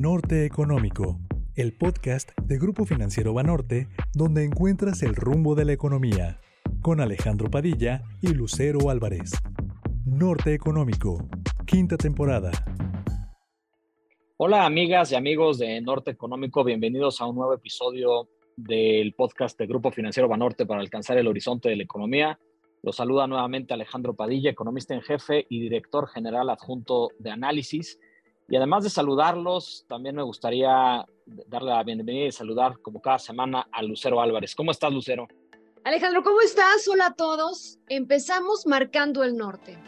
Norte Económico, el podcast de Grupo Financiero Banorte, donde encuentras el rumbo de la economía, con Alejandro Padilla y Lucero Álvarez. Norte Económico, quinta temporada. Hola amigas y amigos de Norte Económico, bienvenidos a un nuevo episodio del podcast de Grupo Financiero Banorte para alcanzar el horizonte de la economía. Los saluda nuevamente Alejandro Padilla, economista en jefe y director general adjunto de análisis. Y además de saludarlos, también me gustaría darle la bienvenida y saludar como cada semana a Lucero Álvarez. ¿Cómo estás, Lucero? Alejandro, ¿cómo estás? Hola a todos. Empezamos marcando el norte.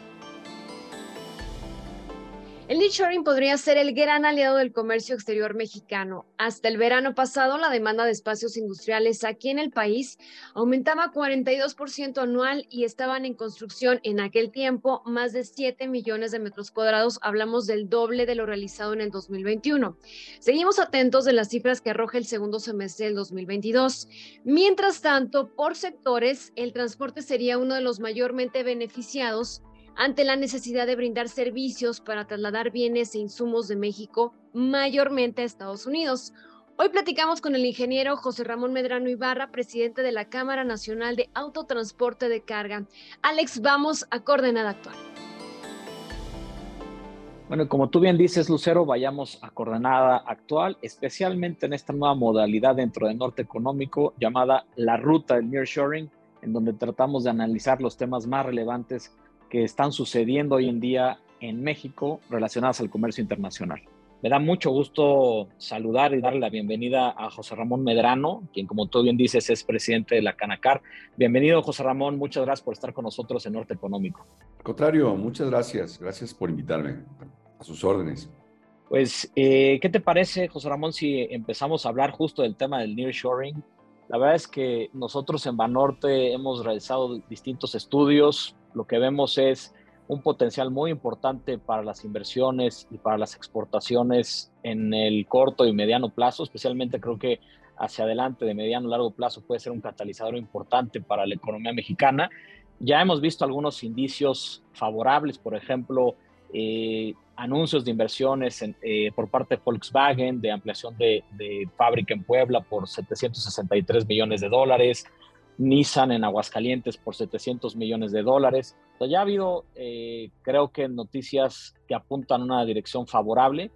El nearshoring podría ser el gran aliado del comercio exterior mexicano. Hasta el verano pasado, la demanda de espacios industriales aquí en el país aumentaba 42% anual y estaban en construcción en aquel tiempo más de 7 millones de metros cuadrados. Hablamos del doble de lo realizado en el 2021. Seguimos atentos de las cifras que arroja el segundo semestre del 2022. Mientras tanto, por sectores, el transporte sería uno de los mayormente beneficiados ante la necesidad de brindar servicios para trasladar bienes e insumos de México mayormente a Estados Unidos. Hoy platicamos con el ingeniero José Ramón Medrano Ibarra, presidente de la Cámara Nacional de Autotransporte de Carga. Alex, vamos a coordenada actual. Bueno, como tú bien dices, Lucero, vayamos a coordenada actual, especialmente en esta nueva modalidad dentro de Norte Económico llamada la ruta del nearshoring, en donde tratamos de analizar los temas más relevantes que están sucediendo hoy en día en México relacionadas al comercio internacional. Me da mucho gusto saludar y darle la bienvenida a José Ramón Medrano, quien como tú bien dices es presidente de la Canacar. Bienvenido José Ramón, muchas gracias por estar con nosotros en Norte Económico. Al contrario, muchas gracias, gracias por invitarme a sus órdenes. Pues, eh, ¿qué te parece José Ramón si empezamos a hablar justo del tema del nearshoring? La verdad es que nosotros en Banorte hemos realizado distintos estudios, lo que vemos es un potencial muy importante para las inversiones y para las exportaciones en el corto y mediano plazo, especialmente creo que hacia adelante de mediano y largo plazo puede ser un catalizador importante para la economía mexicana. Ya hemos visto algunos indicios favorables, por ejemplo, eh, anuncios de inversiones eh, por parte de Volkswagen de ampliación de, de, fábrica en Puebla por 763 millones de dólares, Nissan en Aguascalientes por 700 millones de dólares. ya ha habido, eh, creo que, noticias que apuntan a una dirección favorable.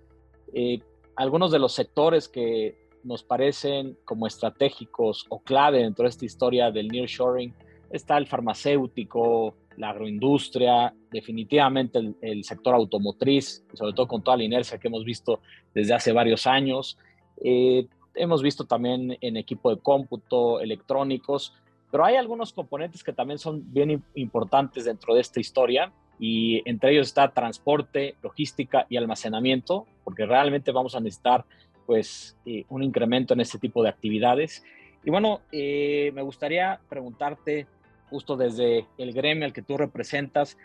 Eh, algunos de los sectores que nos parecen como estratégicos o clave dentro de esta historia del nearshoring está el farmacéutico, la agroindustria, definitivamente el, sector automotriz, sobre todo con toda la inercia que hemos visto desde hace varios años. Eh, hemos visto también en equipo de cómputo, electrónicos, pero hay algunos componentes que también son bien importantes dentro de esta historia y entre ellos está transporte, logística y almacenamiento, porque realmente vamos a necesitar pues eh, un incremento en este tipo de actividades. Y bueno, eh, me gustaría preguntarte justo desde el gremio al que tú representas,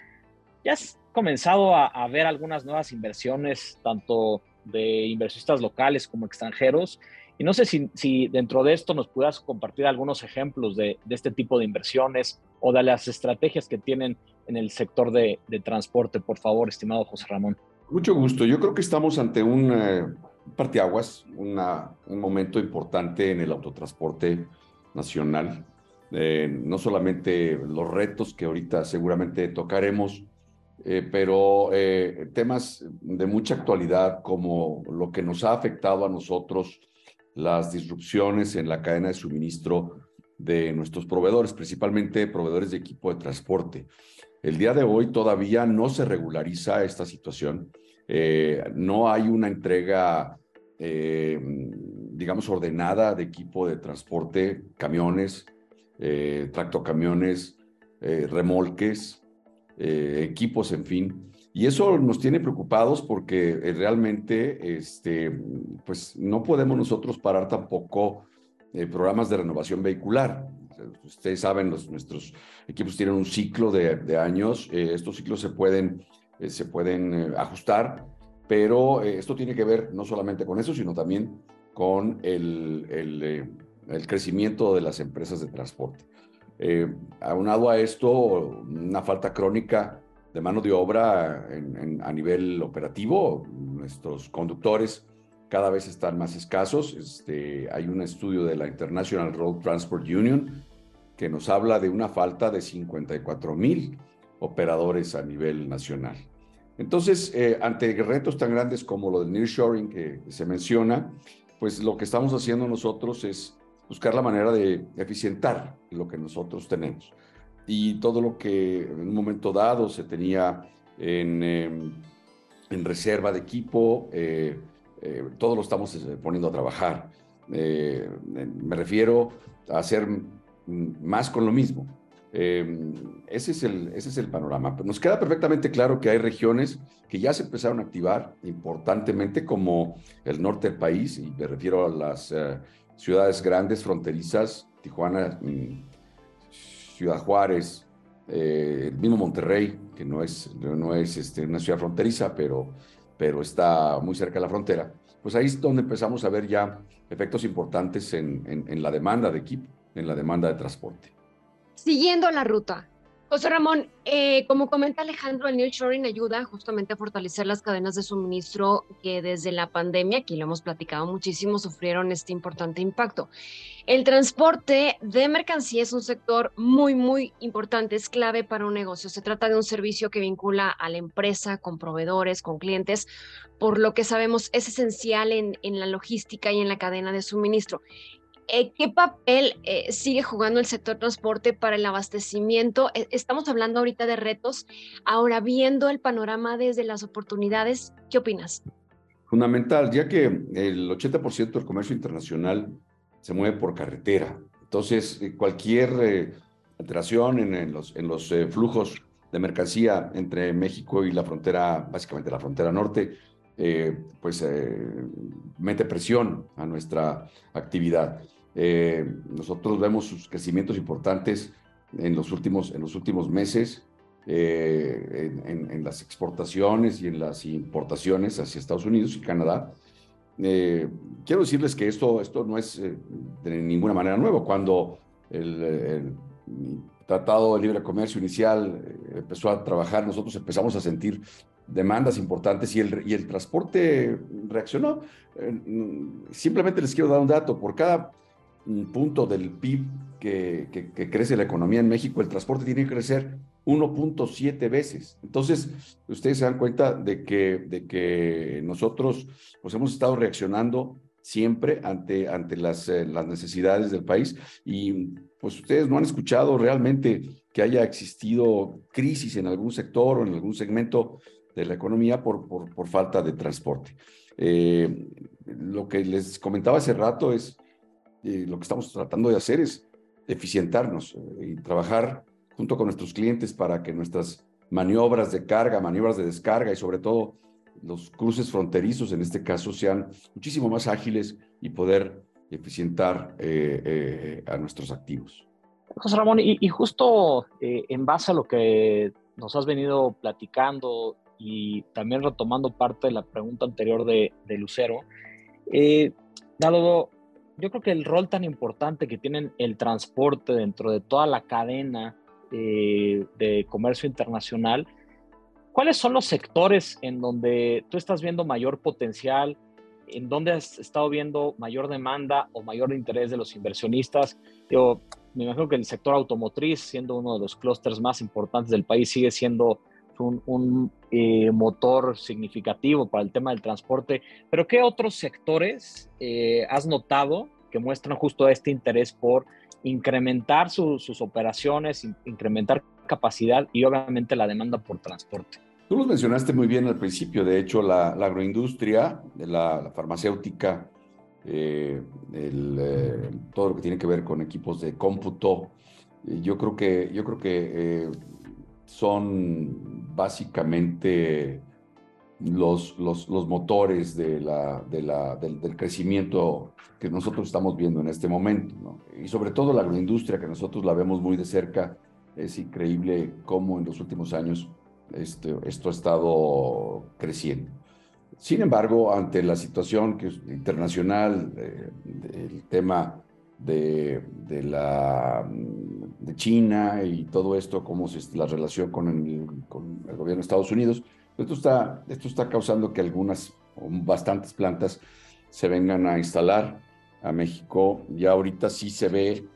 ¿ya has comenzado a, a ver algunas nuevas inversiones, tanto de inversionistas locales como extranjeros? Y no sé si, dentro de esto nos puedas compartir algunos ejemplos de, este tipo de inversiones o de las estrategias que tienen en el sector de, transporte, por favor, estimado José Ramón. Mucho gusto. Yo creo que estamos ante un eh, parteaguas, una, un momento importante en el autotransporte nacional. Eh, no solamente los retos que ahorita seguramente tocaremos, eh, pero temas de mucha actualidad como lo que nos ha afectado a nosotros las disrupciones en la cadena de suministro de nuestros proveedores, principalmente proveedores de equipo de transporte. El día de hoy todavía no se regulariza esta situación. Eh, no hay una entrega, eh, digamos, ordenada de equipo de transporte, camiones, eh, tractocamiones, remolques, equipos, en fin. Y eso nos tiene preocupados porque eh, realmente este, pues no podemos nosotros parar tampoco eh, programas de renovación vehicular. Ustedes saben, los, nuestros equipos tienen un ciclo de, años, eh, estos ciclos se pueden, se pueden ajustar, pero esto tiene que ver no solamente con eso, sino también con el, el, el crecimiento de las empresas de transporte. aunado a esto, una falta crónica de mano de obra a nivel operativo. Nuestros conductores cada vez están más escasos. Este, hay un estudio de la International Road Transport Union que nos habla de una falta de 54 mil operadores a nivel nacional. Entonces, eh, ante retos tan grandes como lo del nearshoring que se menciona, pues lo que estamos haciendo nosotros es buscar la manera de eficientar lo que nosotros tenemos. Y todo lo que en un momento dado se tenía en, em, en reserva de equipo, eh, eh, todo lo estamos eh, poniendo a trabajar. me refiero a hacer más con lo mismo. Em, ese, es el, ese es el panorama. Nos queda perfectamente claro que hay regiones que ya se empezaron a activar importantemente, como el norte del país, y me refiero a las ciudades grandes, fronterizas, Tijuana, mm, Ciudad Juárez, eh, el mismo Monterrey, que no es, no es este, una ciudad fronteriza, pero, pero está muy cerca de la frontera, pues ahí es donde empezamos a ver ya efectos importantes en, en la demanda de equipo, en la demanda de transporte. Siguiendo la ruta, José Ramón, eh, como comenta Alejandro, el Shoring ayuda justamente a fortalecer las cadenas de suministro que desde la pandemia, aquí lo hemos platicado muchísimo, sufrieron este importante impacto. El transporte de mercancía es un sector muy, muy importante, es clave para un negocio. Se trata de un servicio que vincula a la empresa con proveedores, con clientes, por lo que sabemos es esencial en, en la logística y en la cadena de suministro. Eh, ¿Qué papel eh, sigue jugando el sector transporte para el abastecimiento? Eh, estamos hablando ahorita de retos. Ahora, viendo el panorama desde las oportunidades, ¿qué opinas? Fundamental, ya que el 80% del comercio internacional se mueve por carretera. Entonces, cualquier alteración en, los, en los flujos de mercancía entre México y la frontera, básicamente la frontera norte, pues mete presión a nuestra actividad. Eh, nosotros vemos sus crecimientos importantes en los últimos, en los últimos meses eh, en, las exportaciones y en las importaciones hacia Estados Unidos y Canadá. Eh, quiero decirles que esto, esto no es de ninguna manera nuevo. Cuando el, Tratado de Libre Comercio inicial empezó a trabajar, nosotros empezamos a sentir demandas importantes y el, y el transporte reaccionó. simplemente les quiero dar un dato. Por cada punto del PIB que, crece la economía en México, el transporte tiene que crecer 1.7 veces. Entonces, ustedes se dan cuenta de que, de que nosotros pues, hemos estado reaccionando siempre ante, ante las, eh, las necesidades del país y pues ustedes no han escuchado realmente que haya existido crisis en algún sector o en algún segmento de la economía por, por, por falta de transporte. Eh, lo que les comentaba hace rato es lo que estamos tratando de hacer es eficientarnos eh, y trabajar junto con nuestros clientes para que nuestras maniobras de carga, maniobras de descarga y sobre todo los cruces fronterizos en este caso sean muchísimo más ágiles y poder eficientar eh, eh, a nuestros activos. José Ramón, y, justo en base a lo que nos has venido platicando y también retomando parte de la pregunta anterior de, de Lucero, dado yo creo que el rol tan importante que tienen el transporte dentro de toda la cadena eh, de comercio internacional, ¿cuáles son los sectores en donde tú estás viendo mayor potencial? ¿En donde has estado viendo mayor demanda o mayor interés de los inversionistas? Yo me imagino que el sector automotriz, siendo uno de los clústeres más importantes del país, sigue siendo un, eh, motor significativo para el tema del transporte, pero ¿qué otros sectores eh, has notado que muestran justo este interés por incrementar sus operaciones, incrementar capacidad y obviamente la demanda por transporte? Tú los mencionaste muy bien al principio, de hecho la, agroindustria, la, farmacéutica, eh, todo lo que tiene que ver con equipos de cómputo, yo creo que, yo creo que son básicamente los, los, los motores de la, de la, del, crecimiento que nosotros estamos viendo en este momento. Y sobre todo la agroindustria, que nosotros la vemos muy de cerca, es increíble cómo en los últimos años este, esto ha estado creciendo. Sin embargo, ante la situación que internacional, eh, el tema de, la, de China y todo esto, cómo es la relación con el, con el gobierno de Estados Unidos, esto está, esto está causando que algunas o bastantes plantas se vengan a instalar a México. Ya ahorita sí se ve,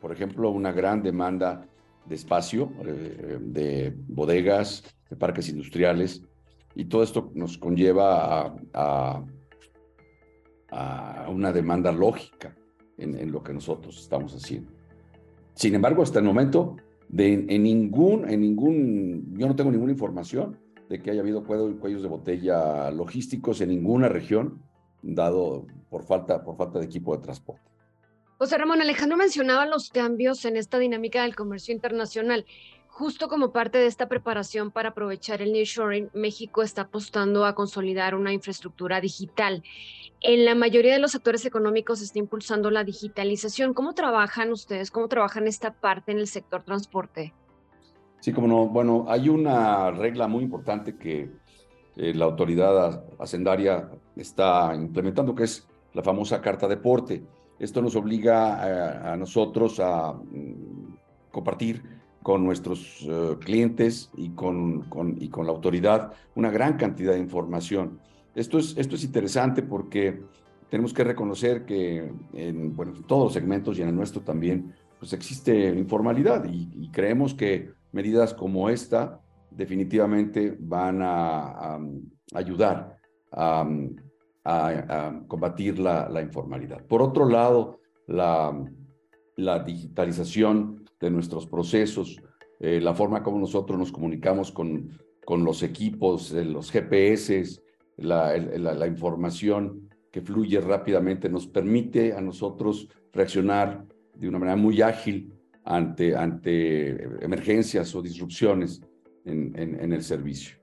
por ejemplo, una gran demanda de espacio, eh, de bodegas, de parques industriales, y todo esto nos conlleva a, a, una demanda lógica en, en, lo que nosotros estamos haciendo. Sin embargo, hasta el momento, de, en, ningún, en ningún, yo no tengo ninguna información de que haya habido cuellos de botella logísticos en ninguna región, dado por falta, por falta de equipo de transporte. José Ramón Alejandro mencionaba los cambios en esta dinámica del comercio internacional. Justo como parte de esta preparación para aprovechar el nearshoring, México está apostando a consolidar una infraestructura digital. En la mayoría de los sectores económicos se está impulsando la digitalización. ¿Cómo trabajan ustedes? ¿Cómo trabajan esta parte en el sector transporte? Sí, como no. Bueno, hay una regla muy importante que eh, la autoridad hacendaria está implementando, que es la famosa carta de porte. Esto nos obliga a, nosotros a mm, compartir con nuestros eh, clientes y con, con, y con la autoridad una gran cantidad de información. Esto es, esto es interesante porque tenemos que reconocer que en bueno, todos los segmentos y en el nuestro también, pues existe informalidad y, creemos que medidas como esta definitivamente van a, ayudar a, combatir la, la, informalidad. Por otro lado, la, la digitalización de nuestros procesos, eh, la forma como nosotros nos comunicamos con, con los equipos, los GPS, la, la, información que fluye rápidamente nos permite a nosotros reaccionar de una manera muy ágil ante, ante emergencias o disrupciones en, en, el servicio.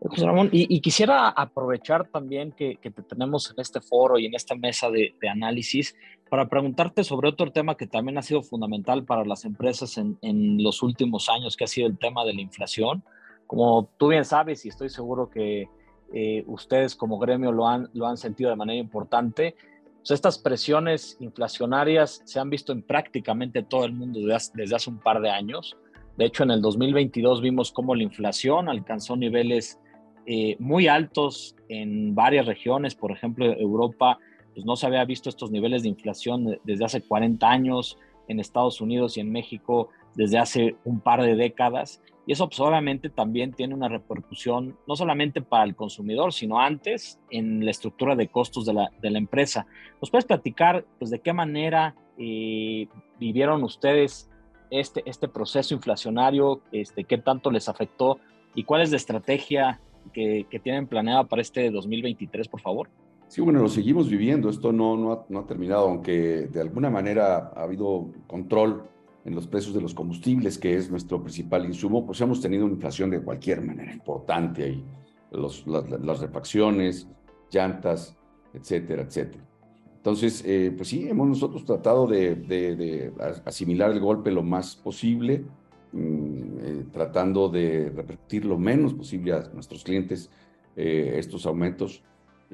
José Ramón, y, quisiera aprovechar también que, que, te tenemos en este foro y en esta mesa de, de, análisis para preguntarte sobre otro tema que también ha sido fundamental para las empresas en, en, los últimos años, que ha sido el tema de la inflación. Como tú bien sabes, y estoy seguro que eh, ustedes como gremio lo han, lo han sentido de manera importante. Pues estas presiones inflacionarias se han visto en prácticamente todo el mundo desde hace, un par de años. De hecho, en el 2022 vimos cómo la inflación alcanzó niveles eh, muy altos en varias regiones. Por ejemplo, Europa pues no se había visto estos niveles de inflación desde hace 40 años. En Estados Unidos y en México desde hace un par de décadas. Y eso pues, obviamente también tiene una repercusión no solamente para el consumidor, sino antes en la estructura de costos de la, de la empresa. ¿Nos puedes platicar pues, de qué manera eh, vivieron ustedes este, este proceso inflacionario? Este, ¿Qué tanto les afectó? ¿Y cuál es la estrategia que, que tienen planeada para este 2023, por favor? Sí, bueno, lo seguimos viviendo. Esto no, no, ha, no ha terminado, aunque de alguna manera ha habido control en los precios de los combustibles, que es nuestro principal insumo, pues hemos tenido una inflación de cualquier manera importante ahí. Los, las, refacciones, llantas, etcétera, etcétera. Entonces, eh, pues sí, hemos nosotros tratado de, de, asimilar el golpe lo más posible, mm, eh, tratando de repetir lo menos posible a nuestros clientes eh, estos aumentos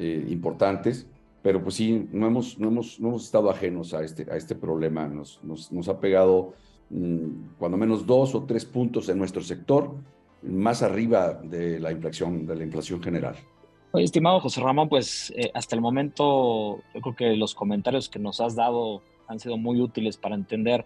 importantes, pero pues sí, no hemos, no hemos, no hemos estado ajenos a este, a este problema. Nos, nos, nos ha pegado mm, cuando menos dos o tres puntos en nuestro sector, más arriba de la inflación, de la inflación general. estimado José Ramón, pues eh, hasta el momento yo creo que los comentarios que nos has dado han sido muy útiles para entender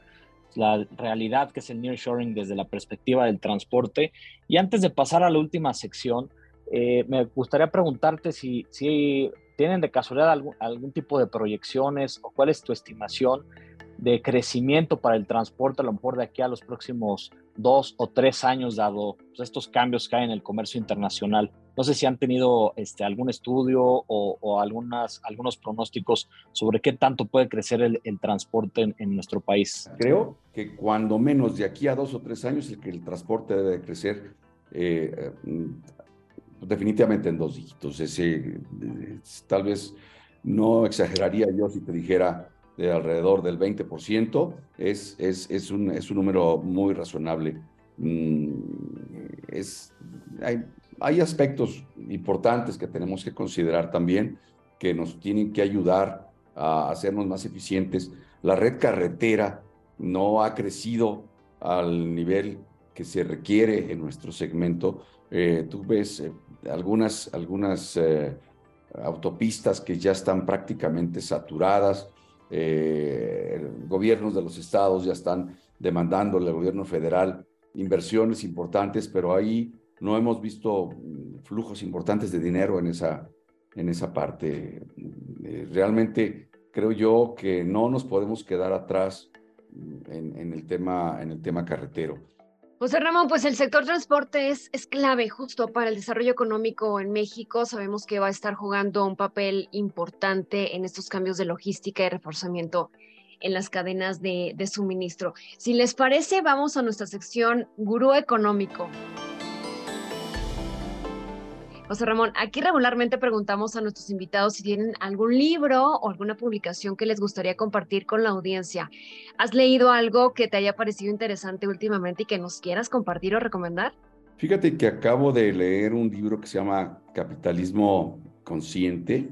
la realidad que es el nearshoring desde la perspectiva del transporte. Y antes de pasar a la última sección, eh, me gustaría preguntarte si, si ¿Tienen de casualidad algún, tipo de proyecciones o cuál es tu estimación de crecimiento para el transporte a lo mejor de aquí a los próximos dos o tres años, dado pues, estos cambios que hay en el comercio internacional? No sé si han tenido este, algún estudio o, algunas, algunos pronósticos sobre qué tanto puede crecer el, transporte en, nuestro país. Creo que cuando menos de aquí a dos o tres años el el transporte debe crecer eh, definitivamente en dos dígitos. Ese, tal vez no exageraría yo si te dijera de alrededor del 20%, es, es, es, un, es un número muy razonable. Mm, es, hay, hay aspectos importantes que tenemos que considerar también que nos tienen que ayudar a hacernos más eficientes. La red carretera no ha crecido al nivel que se requiere en nuestro segmento. Eh, tú ves eh, algunas, algunas eh, autopistas que ya están prácticamente saturadas, gobiernos de los estados ya están demandándole al gobierno federal inversiones importantes, pero ahí no hemos visto mm, flujos importantes de dinero en esa, en esa parte. Eh, realmente creo yo que no nos podemos quedar atrás mm, en, el, tema, en el tema carretero. José Ramón, pues el sector transporte es, es clave justo para el desarrollo económico en México. Sabemos que va a estar jugando un papel importante en estos cambios de logística y reforzamiento en las cadenas de, de suministro. Si les parece, vamos a nuestra sección Gurú Económico. José Ramón, aquí regularmente preguntamos a nuestros invitados si tienen algún libro o alguna publicación que les gustaría compartir con la audiencia. ¿Has leído algo que te haya parecido interesante últimamente y que nos quieras compartir o recomendar? Fíjate que acabo de leer un libro que se llama Capitalismo Consciente,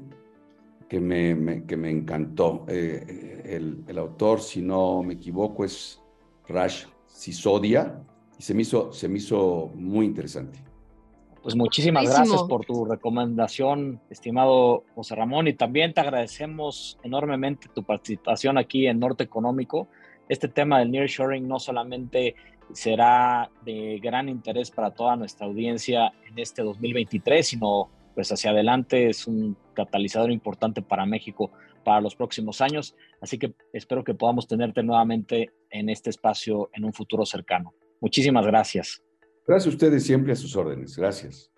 que me, que me encantó. Eh, el, el, autor, si no me equivoco, es Rash Sisodia, y se me hizo, se me hizo muy interesante. Pues muchísimas gracias por tu recomendación, estimado José Ramón, y también te agradecemos enormemente tu participación aquí en Norte Económico. Este tema del nearshoring no solamente será de gran interés para toda nuestra audiencia en este 2023, sino pues hacia adelante es un catalizador importante para México para los próximos años. Así que espero que podamos tenerte nuevamente en este espacio en un futuro cercano. Muchísimas gracias. Gracias a ustedes siempre a sus órdenes. Gracias.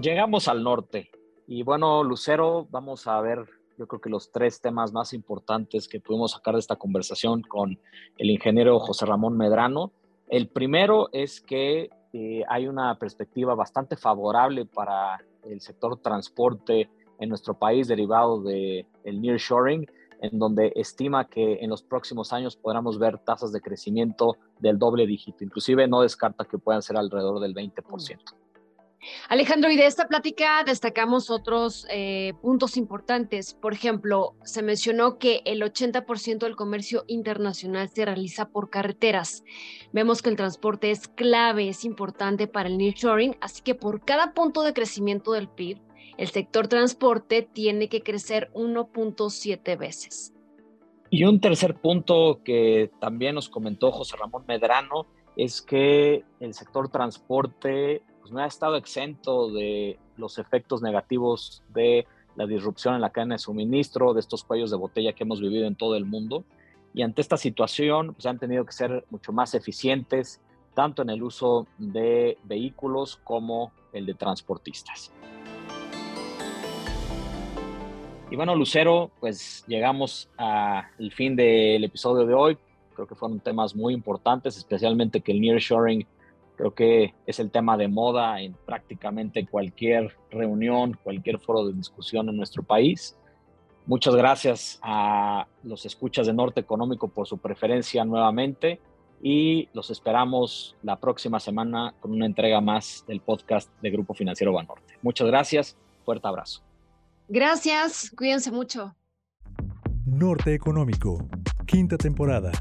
Llegamos al norte. Y bueno, Lucero, vamos a ver, yo creo que los tres temas más importantes que pudimos sacar de esta conversación con el ingeniero José Ramón Medrano. El primero es que eh, hay una perspectiva bastante favorable para el sector transporte en nuestro país derivado del el nearshoring en donde estima que en los próximos años podamos ver tasas de crecimiento del doble dígito. Inclusive no descarta que puedan ser alrededor del 20%. Alejandro, y de esta plática destacamos otros eh, puntos importantes. Por ejemplo, se mencionó que el 80% del comercio internacional se realiza por carreteras. Vemos que el transporte es clave, es importante para el nearshoring, así que por cada punto de crecimiento del PIB, el sector transporte tiene que crecer 1.7 veces. Y un tercer punto que también nos comentó José Ramón Medrano es que el sector transporte pues, no ha estado exento de los efectos negativos de la disrupción en la cadena de suministro, de estos cuellos de botella que hemos vivido en todo el mundo. Y ante esta situación, pues han tenido que ser mucho más eficientes, tanto en el uso de vehículos como el de transportistas. Y bueno, Lucero, pues llegamos al fin del episodio de hoy. Creo que fueron temas muy importantes, especialmente que el nearshoring creo que es el tema de moda en prácticamente cualquier reunión, cualquier foro de discusión en nuestro país. Muchas gracias a los escuchas de Norte Económico por su preferencia nuevamente y los esperamos la próxima semana con una entrega más del podcast de Grupo Financiero Banorte. Muchas gracias, fuerte abrazo. Gracias, cuídense mucho. Norte Económico, quinta temporada.